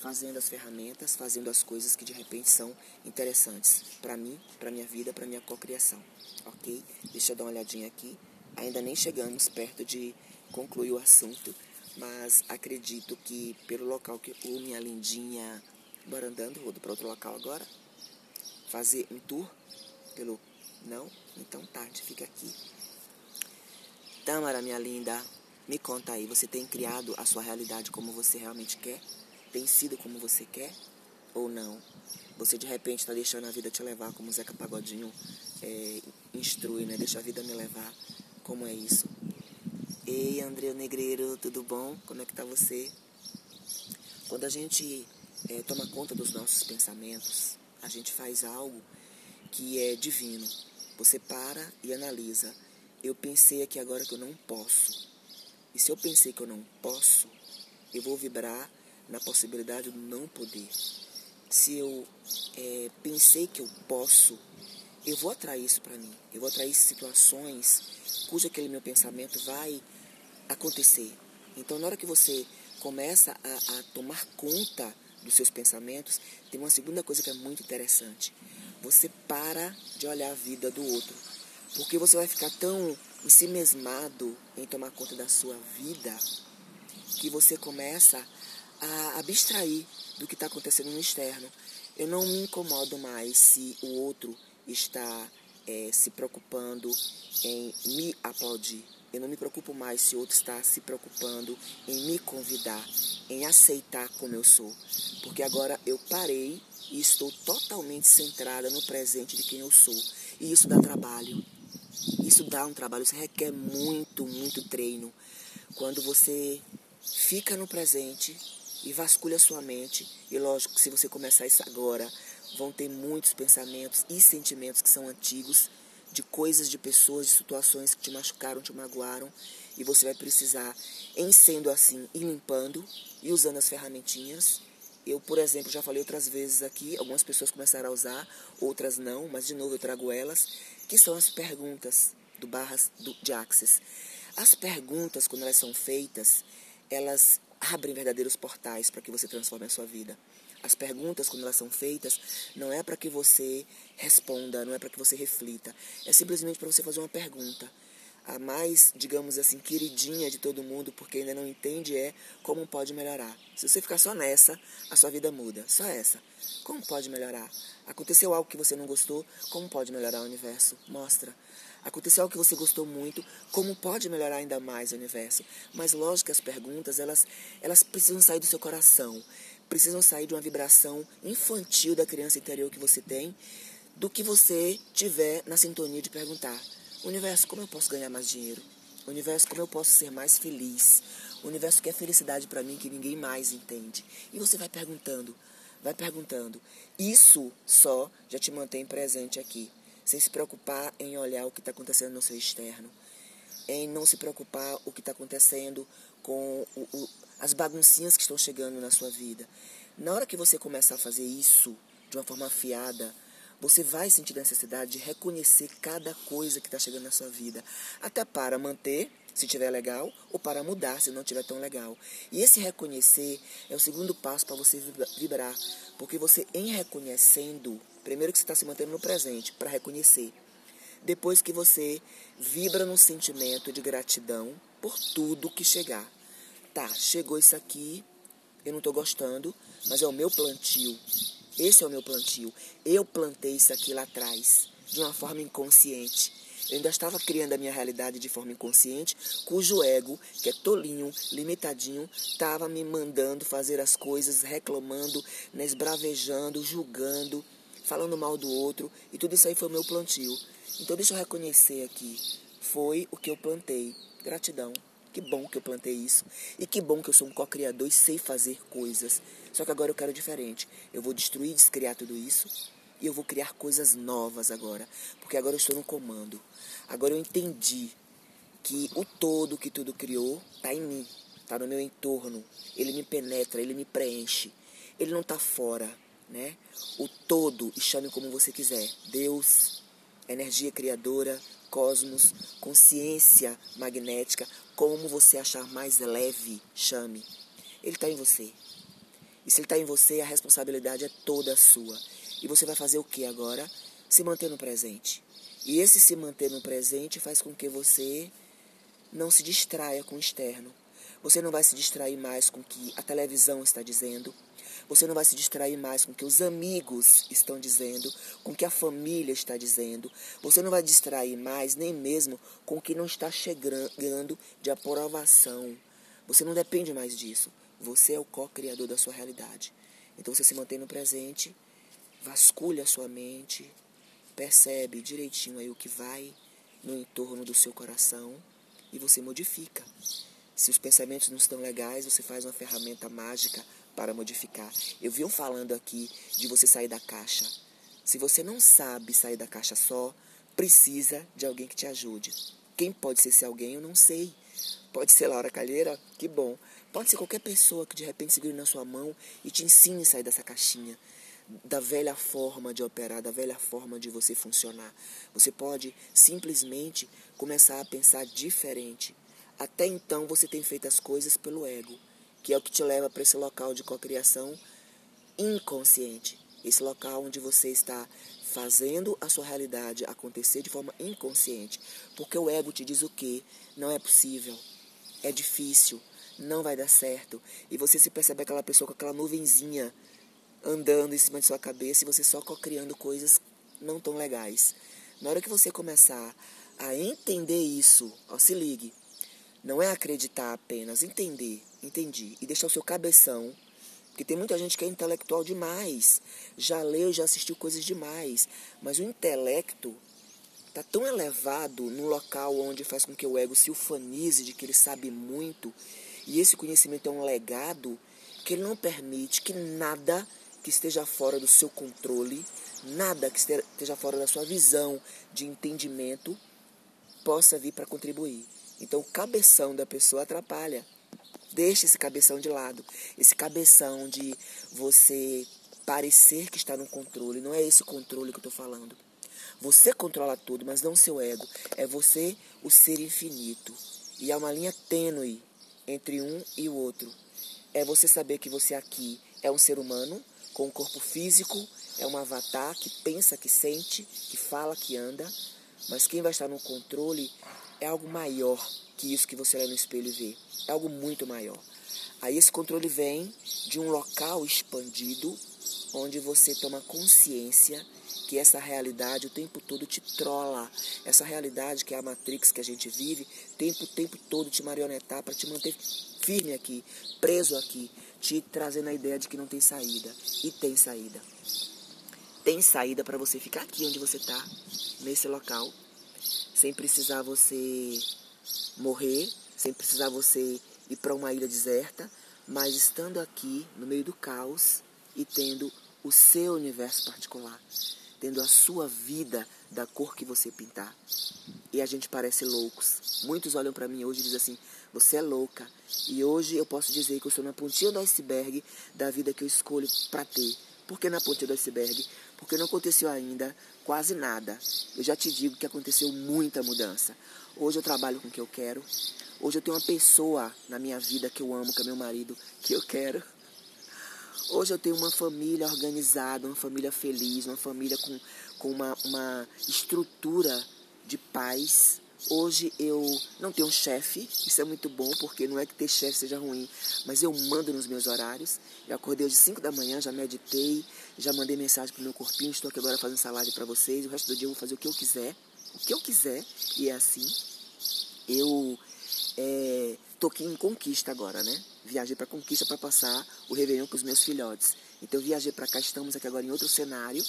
fazendo as ferramentas, fazendo as coisas que de repente são interessantes para mim, para minha vida, para minha cocriação. OK? Deixa eu dar uma olhadinha aqui. Ainda nem chegamos perto de concluir o assunto, mas acredito que pelo local que o minha lindinha bora andando, vou para outro local agora. Fazer um tour pelo não? Então tarde, fica aqui. Tâmara, minha linda, me conta aí, você tem criado a sua realidade como você realmente quer? Tem sido como você quer? Ou não? Você de repente está deixando a vida te levar, como o Zeca Pagodinho é, instrui, né? Deixa a vida me levar. Como é isso? Ei, André Negreiro, tudo bom? Como é que tá você? Quando a gente é, toma conta dos nossos pensamentos, a gente faz algo que é divino. Você para e analisa. Eu pensei aqui agora que eu não posso. E se eu pensei que eu não posso, eu vou vibrar na possibilidade do não poder. Se eu é, pensei que eu posso, eu vou atrair isso para mim. Eu vou atrair situações cujo aquele meu pensamento vai acontecer. Então, na hora que você começa a, a tomar conta dos seus pensamentos, tem uma segunda coisa que é muito interessante. Você para de olhar a vida do outro. Porque você vai ficar tão ensimesmado em tomar conta da sua vida que você começa a abstrair do que está acontecendo no externo. Eu não me incomodo mais se o outro está é, se preocupando em me aplaudir. Eu não me preocupo mais se o outro está se preocupando em me convidar, em aceitar como eu sou. Porque agora eu parei e estou totalmente centrada no presente de quem eu sou. E isso dá trabalho. Isso dá um trabalho, isso requer muito, muito treino. Quando você fica no presente e vasculha sua mente, e lógico que se você começar isso agora, vão ter muitos pensamentos e sentimentos que são antigos, de coisas, de pessoas, de situações que te machucaram, te magoaram, e você vai precisar, em sendo assim, ir limpando e usando as ferramentinhas. Eu, por exemplo, já falei outras vezes aqui, algumas pessoas começaram a usar, outras não, mas de novo eu trago elas, que são as perguntas do Barras do, de Access. As perguntas, quando elas são feitas, elas abrem verdadeiros portais para que você transforme a sua vida. As perguntas, quando elas são feitas, não é para que você responda, não é para que você reflita. É simplesmente para você fazer uma pergunta. A mais, digamos assim, queridinha de todo mundo, porque ainda não entende, é como pode melhorar. Se você ficar só nessa, a sua vida muda. Só essa. Como pode melhorar? Aconteceu algo que você não gostou, como pode melhorar o universo? Mostra. Aconteceu algo que você gostou muito, como pode melhorar ainda mais o universo? Mas lógico que as perguntas, elas, elas precisam sair do seu coração, precisam sair de uma vibração infantil da criança interior que você tem, do que você tiver na sintonia de perguntar: Universo, como eu posso ganhar mais dinheiro? Universo, como eu posso ser mais feliz? O universo quer felicidade para mim que ninguém mais entende. E você vai perguntando, vai perguntando. Isso só já te mantém presente aqui sem se preocupar em olhar o que está acontecendo no seu externo, em não se preocupar o que está acontecendo com o, o, as baguncinhas que estão chegando na sua vida. Na hora que você começar a fazer isso de uma forma afiada, você vai sentir a necessidade de reconhecer cada coisa que está chegando na sua vida, até para manter, se estiver legal, ou para mudar, se não estiver tão legal. E esse reconhecer é o segundo passo para você vibrar, porque você, em reconhecendo, Primeiro que você está se mantendo no presente para reconhecer. Depois que você vibra num sentimento de gratidão por tudo que chegar. Tá, chegou isso aqui, eu não estou gostando, mas é o meu plantio. Esse é o meu plantio. Eu plantei isso aqui lá atrás, de uma forma inconsciente. Eu ainda estava criando a minha realidade de forma inconsciente, cujo ego, que é tolinho, limitadinho, estava me mandando fazer as coisas, reclamando, né, esbravejando, julgando, falando mal do outro, e tudo isso aí foi o meu plantio. Então deixa eu reconhecer aqui, foi o que eu plantei. Gratidão. Que bom que eu plantei isso. E que bom que eu sou um co-criador e sei fazer coisas. Só que agora eu quero diferente. Eu vou destruir e descriar tudo isso. E eu vou criar coisas novas agora. Porque agora eu estou no comando. Agora eu entendi que o todo que tudo criou está em mim. Está no meu entorno. Ele me penetra, ele me preenche. Ele não está fora né? O todo, e chame como você quiser. Deus, energia criadora, cosmos, consciência magnética, como você achar mais leve, chame. Ele está em você. E se ele está em você, a responsabilidade é toda sua. E você vai fazer o que agora? Se manter no presente. E esse se manter no presente faz com que você não se distraia com o externo. Você não vai se distrair mais com o que a televisão está dizendo. Você não vai se distrair mais com o que os amigos estão dizendo, com o que a família está dizendo. Você não vai distrair mais nem mesmo com o que não está chegando de aprovação. Você não depende mais disso. Você é o co-criador da sua realidade. Então você se mantém no presente, vasculha a sua mente, percebe direitinho aí o que vai no entorno do seu coração e você modifica. Se os pensamentos não estão legais, você faz uma ferramenta mágica para modificar. Eu vi um falando aqui de você sair da caixa. Se você não sabe sair da caixa só, precisa de alguém que te ajude. Quem pode ser esse alguém, eu não sei. Pode ser Laura Calheira, que bom. Pode ser qualquer pessoa que de repente segure na sua mão e te ensine a sair dessa caixinha da velha forma de operar, da velha forma de você funcionar. Você pode simplesmente começar a pensar diferente. Até então você tem feito as coisas pelo ego, que é o que te leva para esse local de cocriação inconsciente. Esse local onde você está fazendo a sua realidade acontecer de forma inconsciente. Porque o ego te diz o que? Não é possível, é difícil, não vai dar certo. E você se percebe aquela pessoa com aquela nuvenzinha andando em cima de sua cabeça e você só criando coisas não tão legais. Na hora que você começar a entender isso, ó, se ligue, não é acreditar apenas, entender, entendi, e deixar o seu cabeção, porque tem muita gente que é intelectual demais, já leu, já assistiu coisas demais, mas o intelecto está tão elevado no local onde faz com que o ego se ufanize de que ele sabe muito, e esse conhecimento é um legado que ele não permite que nada que esteja fora do seu controle, nada que esteja fora da sua visão de entendimento possa vir para contribuir. Então, o cabeção da pessoa atrapalha. Deixe esse cabeção de lado. Esse cabeção de você parecer que está no controle. Não é esse controle que eu estou falando. Você controla tudo, mas não seu ego. É você o ser infinito. E há uma linha tênue entre um e o outro. É você saber que você aqui é um ser humano, com um corpo físico, é um avatar que pensa, que sente, que fala, que anda, mas quem vai estar no controle é algo maior que isso que você olha no espelho e vê. É algo muito maior. Aí esse controle vem de um local expandido, onde você toma consciência que essa realidade o tempo todo te trola. Essa realidade que é a Matrix que a gente vive, tempo, tempo todo te marionetar para te manter firme aqui, preso aqui, te trazendo a ideia de que não tem saída. E tem saída. Tem saída para você ficar aqui onde você está, nesse local, sem precisar você morrer, sem precisar você ir para uma ilha deserta, mas estando aqui no meio do caos e tendo o seu universo particular, tendo a sua vida da cor que você pintar. E a gente parece loucos. Muitos olham para mim hoje e dizem assim: você é louca. E hoje eu posso dizer que eu estou na pontinha do iceberg da vida que eu escolho para ter. Por que na pontinha do iceberg? Porque não aconteceu ainda quase nada. Eu já te digo que aconteceu muita mudança. Hoje eu trabalho com o que eu quero. Hoje eu tenho uma pessoa na minha vida que eu amo, que é meu marido, que eu quero. Hoje eu tenho uma família organizada, uma família feliz, uma família com, com uma, uma estrutura de paz, Hoje eu não tenho um chefe, isso é muito bom, porque não é que ter chefe seja ruim, mas eu mando nos meus horários. Eu acordei hoje 5 da manhã, já meditei, já mandei mensagem pro meu corpinho, estou aqui agora fazendo live para vocês. O resto do dia eu vou fazer o que eu quiser, o que eu quiser, e é assim. Eu é, tô aqui em Conquista agora, né? Viajei para Conquista para passar o Réveillon com os meus filhotes. Então viajei para cá, estamos aqui agora em outro cenário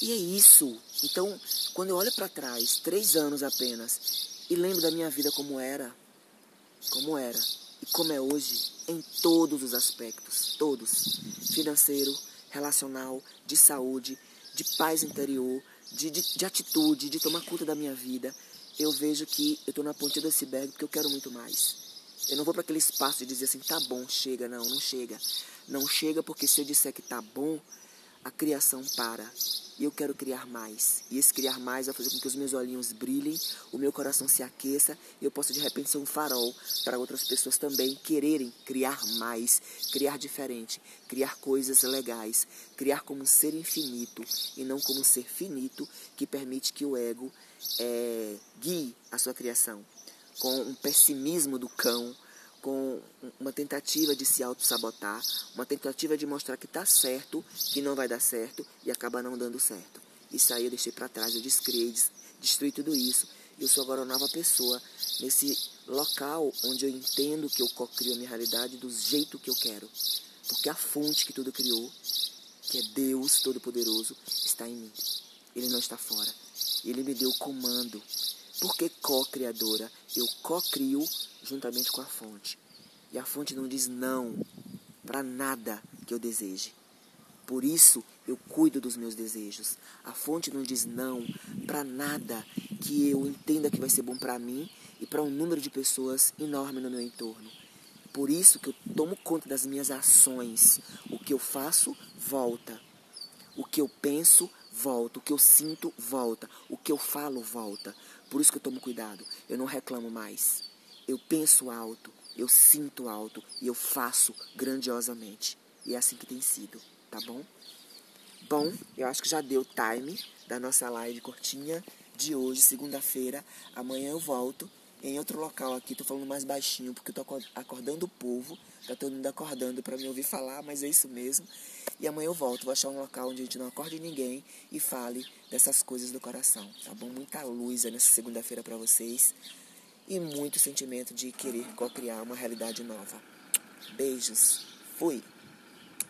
e é isso. Então, quando eu olho para trás, três anos apenas, e lembro da minha vida como era, como era e como é hoje, em todos os aspectos, todos, financeiro, relacional, de saúde, de paz interior, de, de, de atitude, de tomar conta da minha vida, eu vejo que eu estou na pontinha do iceberg porque eu quero muito mais. Eu não vou para aquele espaço de dizer assim, tá bom, chega, não, não chega. Não chega porque se eu disser que tá bom, a criação para. E eu quero criar mais. E esse criar mais vai fazer com que os meus olhinhos brilhem, o meu coração se aqueça e eu possa de repente ser um farol para outras pessoas também quererem criar mais, criar diferente, criar coisas legais, criar como um ser infinito e não como um ser finito que permite que o ego é, guie a sua criação. Com um pessimismo do cão, com uma tentativa de se auto-sabotar, uma tentativa de mostrar que está certo, que não vai dar certo e acaba não dando certo. Isso aí eu deixei para trás, eu descriei, destruí tudo isso. Eu sou agora uma nova pessoa nesse local onde eu entendo que eu crio a minha realidade do jeito que eu quero. Porque a fonte que tudo criou, que é Deus Todo-Poderoso, está em mim. Ele não está fora. Ele me deu o comando. Porque co-criadora, eu co-crio juntamente com a fonte. E a fonte não diz não para nada que eu deseje. Por isso eu cuido dos meus desejos. A fonte não diz não para nada que eu entenda que vai ser bom para mim e para um número de pessoas enorme no meu entorno. Por isso que eu tomo conta das minhas ações. O que eu faço, volta. O que eu penso, volta. O que eu sinto, volta. O que eu falo, volta. Por isso que eu tomo cuidado. Eu não reclamo mais. Eu penso alto, eu sinto alto e eu faço grandiosamente. E é assim que tem sido, tá bom? Bom, eu acho que já deu time da nossa live curtinha de hoje, segunda-feira. Amanhã eu volto em outro local aqui, tô falando mais baixinho porque eu tô acordando o povo, tá todo mundo acordando para me ouvir falar, mas é isso mesmo. E amanhã eu volto, vou achar um local onde a gente não acorde ninguém e fale dessas coisas do coração, tá bom? Muita luz nessa segunda-feira para vocês e muito sentimento de querer co-criar uma realidade nova. Beijos. Fui.